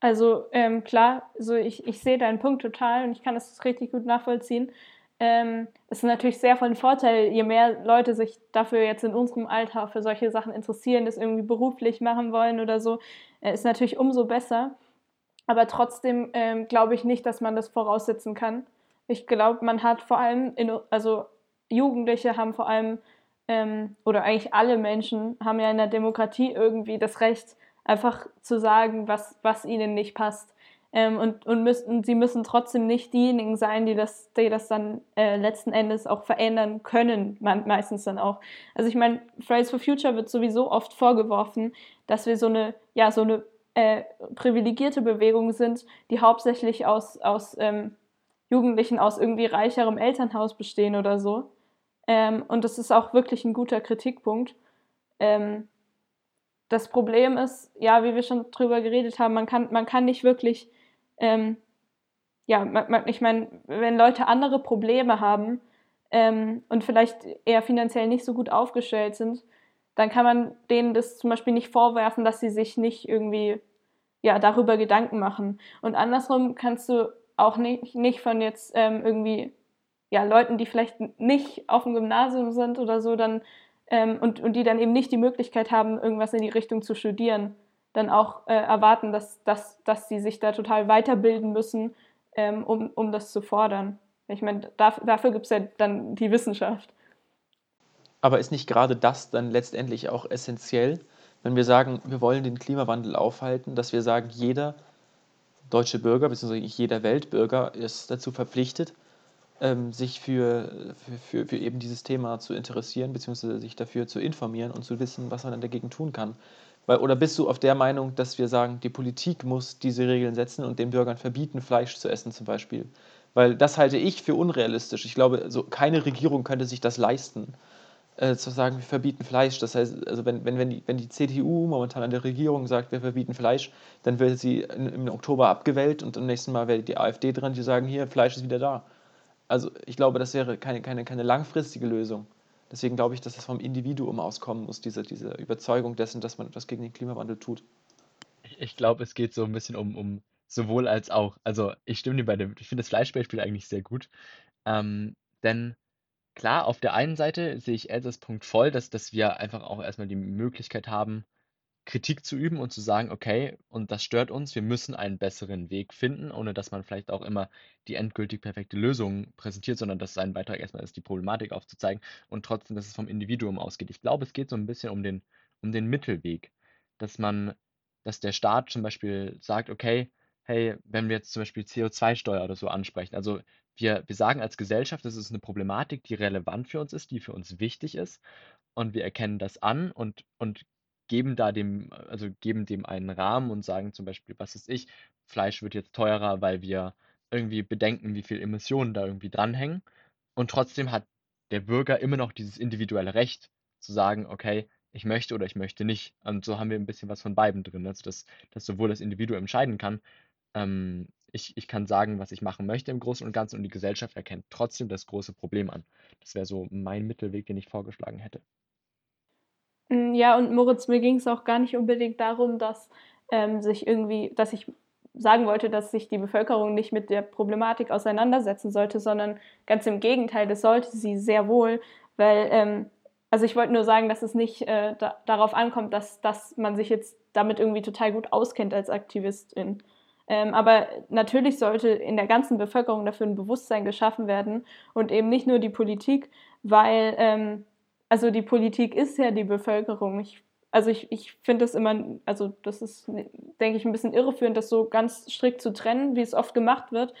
Also ähm, klar, also ich, ich sehe deinen Punkt total und ich kann das richtig gut nachvollziehen. Ähm, es ist natürlich sehr von Vorteil, je mehr Leute sich dafür jetzt in unserem Alter für solche Sachen interessieren, das irgendwie beruflich machen wollen oder so, äh, ist natürlich umso besser. Aber trotzdem ähm, glaube ich nicht, dass man das voraussetzen kann. Ich glaube, man hat vor allem, in, also Jugendliche haben vor allem, ähm, oder eigentlich alle Menschen haben ja in der Demokratie irgendwie das Recht, einfach zu sagen, was, was ihnen nicht passt. Ähm, und, und müssen, sie müssen trotzdem nicht diejenigen sein, die das, die das dann äh, letzten Endes auch verändern können, man, meistens dann auch. Also ich meine, Fridays for Future wird sowieso oft vorgeworfen, dass wir so eine, ja, so eine äh, privilegierte Bewegung sind, die hauptsächlich aus, aus ähm, Jugendlichen aus irgendwie reicherem Elternhaus bestehen oder so. Ähm, und das ist auch wirklich ein guter Kritikpunkt. Ähm, das Problem ist, ja, wie wir schon drüber geredet haben, man kann, man kann nicht wirklich, ähm, ja, ich meine, wenn Leute andere Probleme haben ähm, und vielleicht eher finanziell nicht so gut aufgestellt sind, dann kann man denen das zum Beispiel nicht vorwerfen, dass sie sich nicht irgendwie, ja, darüber Gedanken machen. Und andersrum kannst du auch nicht, nicht von jetzt ähm, irgendwie, ja, Leuten, die vielleicht nicht auf dem Gymnasium sind oder so, dann ähm, und, und die dann eben nicht die Möglichkeit haben, irgendwas in die Richtung zu studieren, dann auch äh, erwarten, dass, dass, dass sie sich da total weiterbilden müssen, ähm, um, um das zu fordern. Ich meine, dafür, dafür gibt es ja dann die Wissenschaft. Aber ist nicht gerade das dann letztendlich auch essentiell, wenn wir sagen, wir wollen den Klimawandel aufhalten, dass wir sagen, jeder deutsche Bürger bzw. jeder Weltbürger ist dazu verpflichtet, ähm, sich für, für, für, eben dieses Thema zu interessieren, beziehungsweise sich dafür zu informieren und zu wissen, was man dann dagegen tun kann. Weil, oder bist du auf der Meinung, dass wir sagen, die Politik muss diese Regeln setzen und den Bürgern verbieten, Fleisch zu essen zum Beispiel? Weil das halte ich für unrealistisch. Ich glaube, so keine Regierung könnte sich das leisten, äh, zu sagen, wir verbieten Fleisch. Das heißt, also wenn, wenn, wenn, die, wenn die CDU momentan an der Regierung sagt, wir verbieten Fleisch, dann wird sie in, im Oktober abgewählt und im nächsten Mal wäre die AfD dran, die sagen, hier, Fleisch ist wieder da. Also ich glaube, das wäre keine, keine, keine langfristige Lösung. Deswegen glaube ich, dass das vom Individuum auskommen muss, diese, diese Überzeugung dessen, dass man etwas gegen den Klimawandel tut. Ich, ich glaube, es geht so ein bisschen um, um sowohl als auch. Also ich stimme dir bei dem, ich finde das Fleischbeispiel eigentlich sehr gut. Ähm, denn klar, auf der einen Seite sehe ich Elsas Punkt voll, dass, dass wir einfach auch erstmal die Möglichkeit haben, Kritik zu üben und zu sagen, okay, und das stört uns, wir müssen einen besseren Weg finden, ohne dass man vielleicht auch immer die endgültig perfekte Lösung präsentiert, sondern dass sein Beitrag erstmal ist, die Problematik aufzuzeigen und trotzdem, dass es vom Individuum ausgeht. Ich glaube, es geht so ein bisschen um den, um den Mittelweg, dass man, dass der Staat zum Beispiel sagt, okay, hey, wenn wir jetzt zum Beispiel CO2-Steuer oder so ansprechen, also wir, wir sagen als Gesellschaft, das ist eine Problematik, die relevant für uns ist, die für uns wichtig ist und wir erkennen das an und, und geben da dem, also geben dem einen Rahmen und sagen zum Beispiel, was ist ich, Fleisch wird jetzt teurer, weil wir irgendwie bedenken, wie viel Emissionen da irgendwie dranhängen. Und trotzdem hat der Bürger immer noch dieses individuelle Recht zu sagen, okay, ich möchte oder ich möchte nicht. Und so haben wir ein bisschen was von beiden drin, also dass, dass sowohl das Individuum entscheiden kann, ähm, ich, ich kann sagen, was ich machen möchte im Großen und Ganzen und die Gesellschaft erkennt trotzdem das große Problem an. Das wäre so mein Mittelweg, den ich vorgeschlagen hätte. Mm, ja, und Moritz, mir ging es auch gar nicht unbedingt darum, dass ähm, sich irgendwie, dass ich sagen wollte, dass sich die Bevölkerung nicht mit der Problematik auseinandersetzen sollte, sondern ganz im Gegenteil, das sollte sie sehr wohl, weil, ähm, also ich wollte nur sagen, dass es nicht äh, da, darauf ankommt, dass, dass man sich jetzt damit irgendwie total gut auskennt als Aktivistin. Ähm, aber natürlich sollte in der ganzen Bevölkerung dafür ein Bewusstsein geschaffen werden und eben nicht nur die Politik, weil ähm, also die Politik ist ja die Bevölkerung. Ich, also ich, ich finde das immer, also das ist, denke ich, ein bisschen irreführend, das so ganz strikt zu trennen, wie es oft gemacht wird.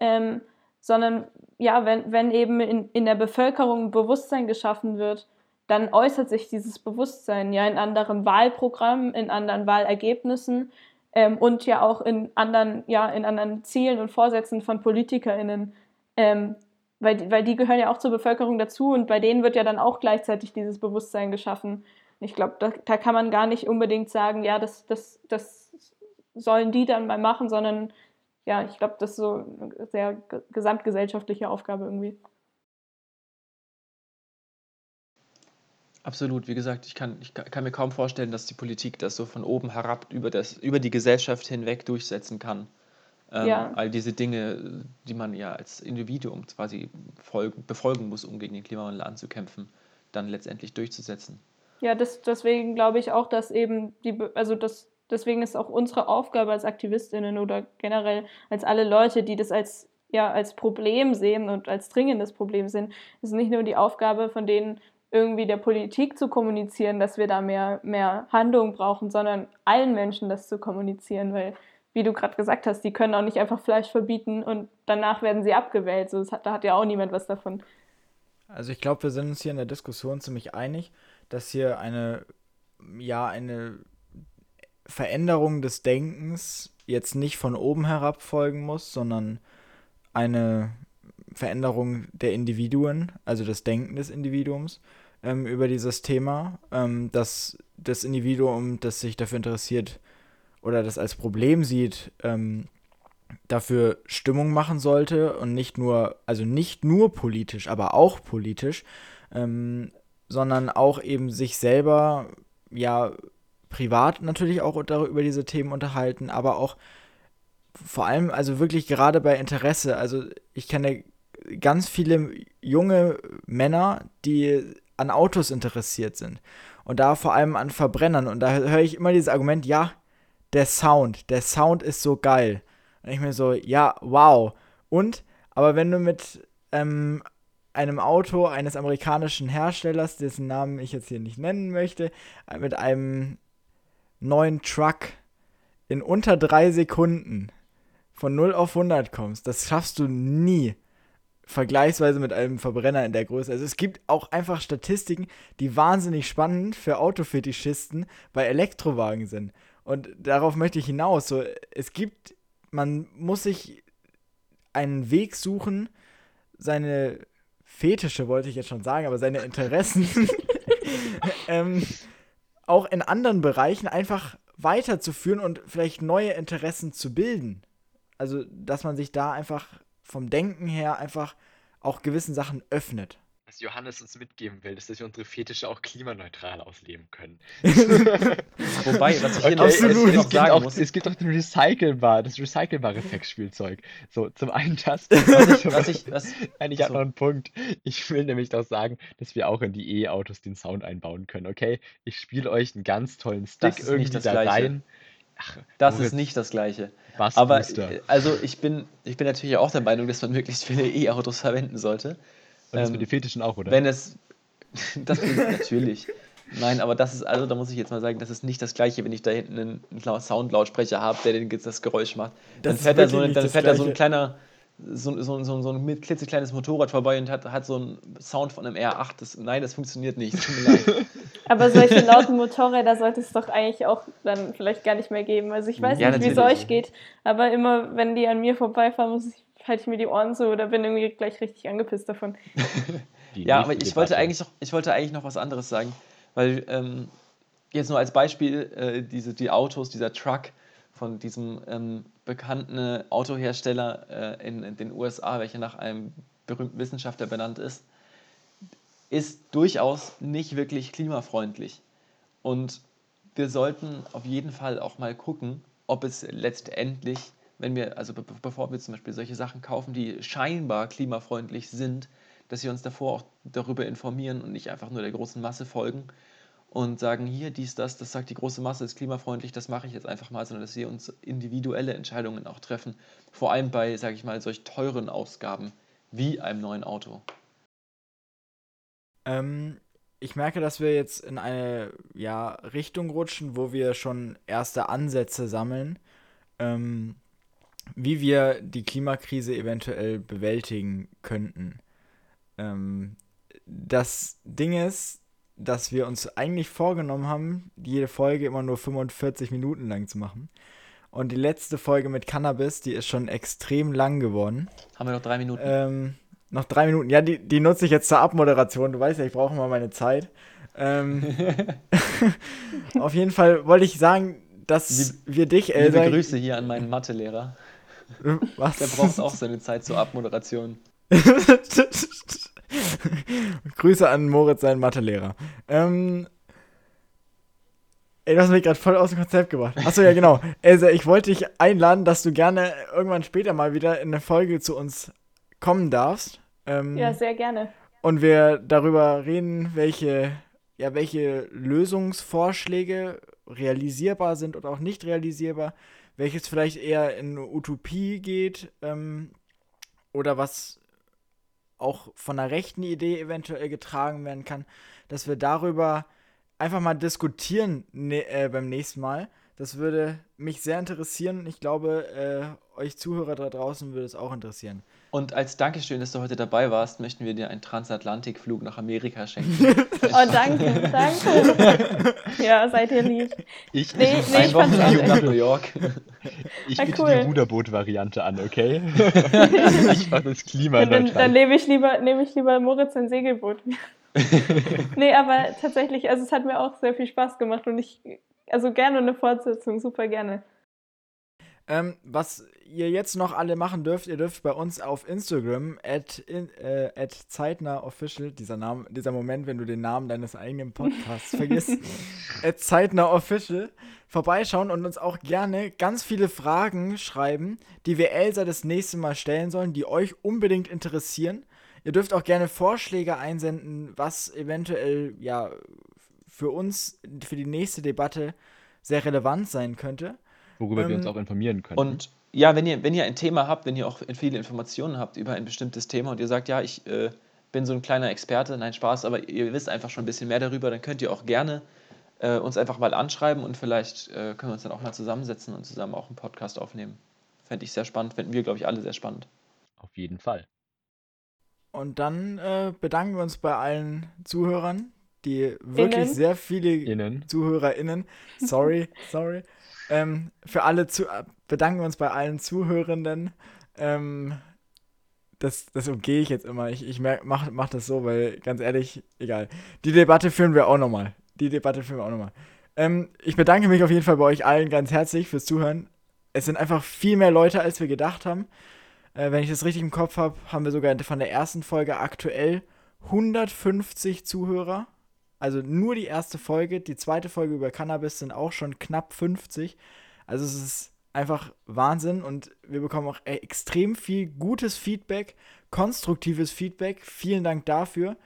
Ähm, sondern ja, wenn, wenn eben in, in der Bevölkerung Bewusstsein geschaffen wird, dann äußert sich dieses Bewusstsein ja in anderen Wahlprogrammen, in anderen Wahlergebnissen ähm, und ja auch in anderen, ja, in anderen Zielen und Vorsätzen von PolitikerInnen. Ähm, weil, weil die gehören ja auch zur Bevölkerung dazu und bei denen wird ja dann auch gleichzeitig dieses Bewusstsein geschaffen. Ich glaube, da, da, kann man gar nicht unbedingt sagen, ja, das, das, das sollen die dann mal machen, sondern ja, ich glaube, das ist so eine sehr gesamtgesellschaftliche Aufgabe irgendwie. Absolut, wie gesagt, ich kann, ich kann mir kaum vorstellen, dass die Politik das so von oben herab über, das, über die Gesellschaft hinweg durchsetzen kann. Ähm, ja. All diese Dinge, die man ja als Individuum quasi folgen, befolgen muss, um gegen den Klimawandel anzukämpfen, dann letztendlich durchzusetzen. Ja, das, deswegen glaube ich auch, dass eben die, also das, deswegen ist auch unsere Aufgabe als AktivistInnen oder generell als alle Leute, die das als ja, als Problem sehen und als dringendes Problem sehen, ist nicht nur die Aufgabe von denen, irgendwie der Politik zu kommunizieren, dass wir da mehr, mehr Handlung brauchen, sondern allen Menschen das zu kommunizieren, weil wie du gerade gesagt hast, die können auch nicht einfach Fleisch verbieten und danach werden sie abgewählt. So, hat, da hat ja auch niemand was davon. Also ich glaube, wir sind uns hier in der Diskussion ziemlich einig, dass hier eine, ja, eine Veränderung des Denkens jetzt nicht von oben herab folgen muss, sondern eine Veränderung der Individuen, also das Denken des Individuums ähm, über dieses Thema, ähm, dass das Individuum, das sich dafür interessiert, oder das als Problem sieht, ähm, dafür Stimmung machen sollte und nicht nur, also nicht nur politisch, aber auch politisch, ähm, sondern auch eben sich selber, ja, privat natürlich auch über diese Themen unterhalten, aber auch vor allem, also wirklich gerade bei Interesse, also ich kenne ganz viele junge Männer, die an Autos interessiert sind und da vor allem an Verbrennern. Und da höre ich immer dieses Argument, ja, der Sound, der Sound ist so geil. Und ich mir so, ja, wow. Und, aber wenn du mit ähm, einem Auto eines amerikanischen Herstellers, dessen Namen ich jetzt hier nicht nennen möchte, äh, mit einem neuen Truck in unter drei Sekunden von 0 auf 100 kommst, das schaffst du nie. Vergleichsweise mit einem Verbrenner in der Größe. Also es gibt auch einfach Statistiken, die wahnsinnig spannend für Autofetischisten bei Elektrowagen sind. Und darauf möchte ich hinaus. So, es gibt, man muss sich einen Weg suchen, seine Fetische, wollte ich jetzt schon sagen, aber seine Interessen ähm, auch in anderen Bereichen einfach weiterzuführen und vielleicht neue Interessen zu bilden. Also, dass man sich da einfach vom Denken her einfach auch gewissen Sachen öffnet was Johannes uns mitgeben will, ist, dass wir unsere Fetische auch klimaneutral ausleben können. Wobei, was ich hier noch, Absolut. Es, es, gibt auch, muss, es gibt auch den Recycelbar, das recycelbare Sexspielzeug. So, zum einen das. Was ich, was ich, was, Nein, so. noch einen Punkt. Ich will nämlich doch sagen, dass wir auch in die E-Autos den Sound einbauen können, okay? Ich spiele euch einen ganz tollen Stick irgendwie da Gleiche. rein. Ach, das Moritz, ist nicht das Gleiche. Was Aber also ich bin, ich bin natürlich auch der Meinung, dass man möglichst viele E-Autos verwenden sollte. Und das ähm, mit den Fetischen auch, oder? Wenn es. das natürlich. Nein, aber das ist, also da muss ich jetzt mal sagen, das ist nicht das gleiche, wenn ich da hinten einen Soundlautsprecher habe, der das Geräusch macht. Das dann fährt, da so, dann fährt da so ein kleiner, so, so, so, so ein klitzekleines Motorrad vorbei und hat, hat so einen Sound von einem R8. Das, nein, das funktioniert nicht. Aber solche lauten Motorräder sollte es doch eigentlich auch dann vielleicht gar nicht mehr geben. Also ich weiß ja, nicht, wie es euch geht, aber immer wenn die an mir vorbeifahren, muss ich halte ich mir die Ohren zu oder bin irgendwie gleich richtig angepisst davon. ja, aber ich wollte, eigentlich noch, ich wollte eigentlich noch was anderes sagen, weil ähm, jetzt nur als Beispiel äh, diese, die Autos, dieser Truck von diesem ähm, bekannten Autohersteller äh, in, in, den USA, welcher nach einem berühmten Wissenschaftler benannt ist, ist durchaus nicht wirklich klimafreundlich. Und wir sollten auf jeden Fall auch mal gucken, ob es letztendlich wenn wir, also be bevor wir zum Beispiel solche Sachen kaufen, die scheinbar klimafreundlich sind, dass wir uns davor auch darüber informieren und nicht einfach nur der großen Masse folgen und sagen, hier, dies, das, das sagt die große Masse, ist klimafreundlich, das mache ich jetzt einfach mal, sondern dass wir uns individuelle Entscheidungen auch treffen. Vor allem bei, sage ich mal, solch teuren Ausgaben wie einem neuen Auto. Ähm, ich merke, dass wir jetzt in eine ja, Richtung rutschen, wo wir schon erste Ansätze sammeln. Ähm, wie wir die Klimakrise eventuell bewältigen könnten. Ähm, das Ding ist, dass wir uns eigentlich vorgenommen haben, jede Folge immer nur 45 Minuten lang zu machen. Und die letzte Folge mit Cannabis, die ist schon extrem lang geworden. Haben wir noch drei Minuten? Ähm, noch drei Minuten. Ja, die, die nutze ich jetzt zur Abmoderation. Du weißt ja, ich brauche immer meine Zeit. Ähm, auf jeden Fall wollte ich sagen, dass Lieb, wir dich, Elsa. Liebe Grüße hier an meinen Mathelehrer. Was? Der braucht auch seine Zeit zur Abmoderation. Grüße an Moritz, seinen Mathelehrer. Ähm, ey, du hast mich gerade voll aus dem Konzept gebracht. Achso, ja, genau. Elsa, ich wollte dich einladen, dass du gerne irgendwann später mal wieder in eine Folge zu uns kommen darfst. Ähm, ja, sehr gerne. Und wir darüber reden, welche, ja, welche Lösungsvorschläge realisierbar sind oder auch nicht realisierbar welches vielleicht eher in Utopie geht ähm, oder was auch von einer rechten Idee eventuell getragen werden kann, dass wir darüber einfach mal diskutieren ne, äh, beim nächsten Mal. Das würde mich sehr interessieren. Ich glaube, äh, euch Zuhörer da draußen würde es auch interessieren. Und als Dankeschön, dass du heute dabei warst, möchten wir dir einen Transatlantikflug nach Amerika schenken. oh, danke, danke. ja, seid ihr lieb. Ich, nee, ich, nee, ich fand's auch nach New York. Ich biete cool. die Ruderboot-Variante an, okay? ich mache das Klima Dann, dann nehme ich, lieber, nehm ich lieber Moritz ein Segelboot. nee, aber tatsächlich, also es hat mir auch sehr viel Spaß gemacht und ich, also gerne eine Fortsetzung, super gerne. Ähm, was ihr jetzt noch alle machen dürft, ihr dürft bei uns auf Instagram at, in, äh, at zeitnahofficial, dieser Name, dieser Moment, wenn du den Namen deines eigenen Podcasts vergisst, at zeitnahofficial vorbeischauen und uns auch gerne ganz viele Fragen schreiben, die wir Elsa das nächste Mal stellen sollen, die euch unbedingt interessieren. Ihr dürft auch gerne Vorschläge einsenden, was eventuell ja für uns, für die nächste Debatte sehr relevant sein könnte worüber ähm, wir uns ähm, auch informieren können. Und ja, wenn ihr, wenn ihr ein Thema habt, wenn ihr auch viele Informationen habt über ein bestimmtes Thema und ihr sagt, ja, ich äh, bin so ein kleiner Experte, nein, Spaß, aber ihr wisst einfach schon ein bisschen mehr darüber, dann könnt ihr auch gerne äh, uns einfach mal anschreiben und vielleicht äh, können wir uns dann auch mal zusammensetzen und zusammen auch einen Podcast aufnehmen. Fände ich sehr spannend, fänden wir, glaube ich, alle sehr spannend. Auf jeden Fall. Und dann äh, bedanken wir uns bei allen Zuhörern, die wirklich Innen. sehr viele Innen. ZuhörerInnen, sorry, sorry, ähm, für alle zu bedanken wir uns bei allen Zuhörenden, ähm, das, das umgehe ich jetzt immer. Ich, ich mach, mach das so, weil ganz ehrlich, egal. Die Debatte führen wir auch nochmal. Die Debatte führen wir auch nochmal. Ähm, ich bedanke mich auf jeden Fall bei euch allen ganz herzlich fürs Zuhören. Es sind einfach viel mehr Leute, als wir gedacht haben. Äh, wenn ich das richtig im Kopf habe, haben wir sogar von der ersten Folge aktuell 150 Zuhörer. Also nur die erste Folge. Die zweite Folge über Cannabis sind auch schon knapp 50. Also es ist einfach Wahnsinn und wir bekommen auch extrem viel gutes Feedback, konstruktives Feedback. Vielen Dank dafür.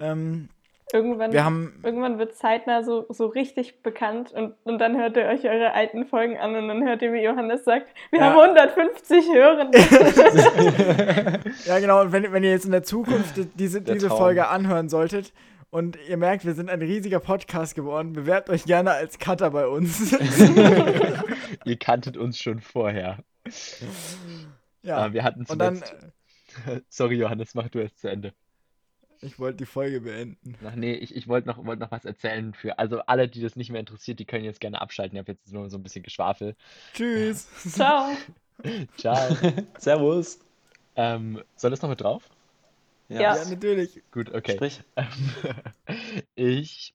Ähm, Irgendwann, wir haben, irgendwann wird zeitnah so, so richtig bekannt und, und dann hört ihr euch eure alten Folgen an und dann hört ihr, wie Johannes sagt, wir ja. haben 150 Hörende. ja, genau. Und wenn, wenn ihr jetzt in der Zukunft diese, diese Folge anhören solltet und ihr merkt, wir sind ein riesiger Podcast geworden, bewerbt euch gerne als Cutter bei uns. ihr kanntet uns schon vorher. Ja. Äh, wir hatten zuletzt... Dann, Sorry, Johannes, mach du es zu Ende. Ich wollte die Folge beenden. Ach nee, ich, ich wollte noch, wollt noch was erzählen für. Also alle, die das nicht mehr interessiert, die können jetzt gerne abschalten. Ich habe jetzt nur so ein bisschen Geschwafel. Tschüss. Ciao. Ciao. Servus. Ähm, soll das noch mit drauf? Ja, ja. natürlich. Gut, okay. Sprich. ich.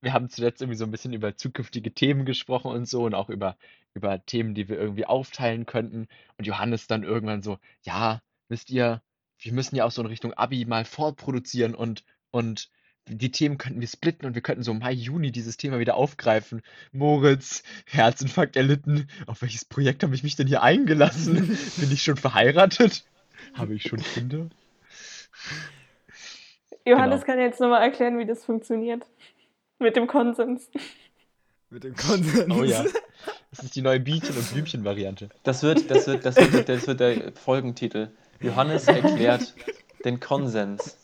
Wir haben zuletzt irgendwie so ein bisschen über zukünftige Themen gesprochen und so und auch über, über Themen, die wir irgendwie aufteilen könnten. Und Johannes dann irgendwann so, ja, wisst ihr, wir müssen ja auch so in Richtung Abi mal vorproduzieren und, und die Themen könnten wir splitten und wir könnten so Mai, Juni dieses Thema wieder aufgreifen. Moritz, Herzinfarkt erlitten. Auf welches Projekt habe ich mich denn hier eingelassen? Bin ich schon verheiratet? Habe ich schon Kinder? Johannes genau. kann jetzt nochmal erklären, wie das funktioniert. Mit dem Konsens. Mit dem Konsens. Oh ja. Das ist die neue Bienchen- und Blümchen-Variante. Das wird, das, wird, das, wird, das wird der Folgentitel. Johannes erklärt den Konsens.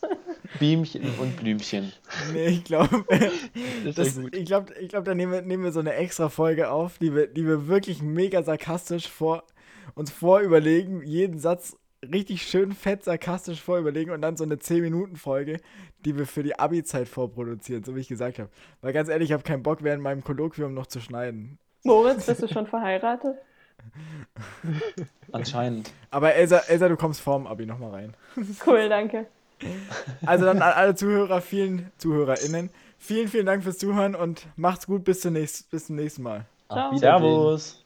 Biemchen und Blümchen. Nee, ich glaube, ich glaube, ich glaub, da nehmen wir, nehmen wir so eine extra Folge auf, die wir, die wir wirklich mega sarkastisch vor, uns vorüberlegen, jeden Satz richtig schön fett sarkastisch vorüberlegen und dann so eine 10-Minuten-Folge, die wir für die Abi-Zeit vorproduzieren, so wie ich gesagt habe. Weil ganz ehrlich, ich habe keinen Bock, während meinem Kolloquium noch zu schneiden. Moritz, bist du schon verheiratet? Anscheinend. Aber Elsa, Elsa, du kommst vorm Abi nochmal rein. Cool, danke. Also dann an alle Zuhörer, vielen ZuhörerInnen, vielen, vielen Dank fürs Zuhören und macht's gut, bis, zum nächsten, bis zum nächsten Mal. Ciao. Servus.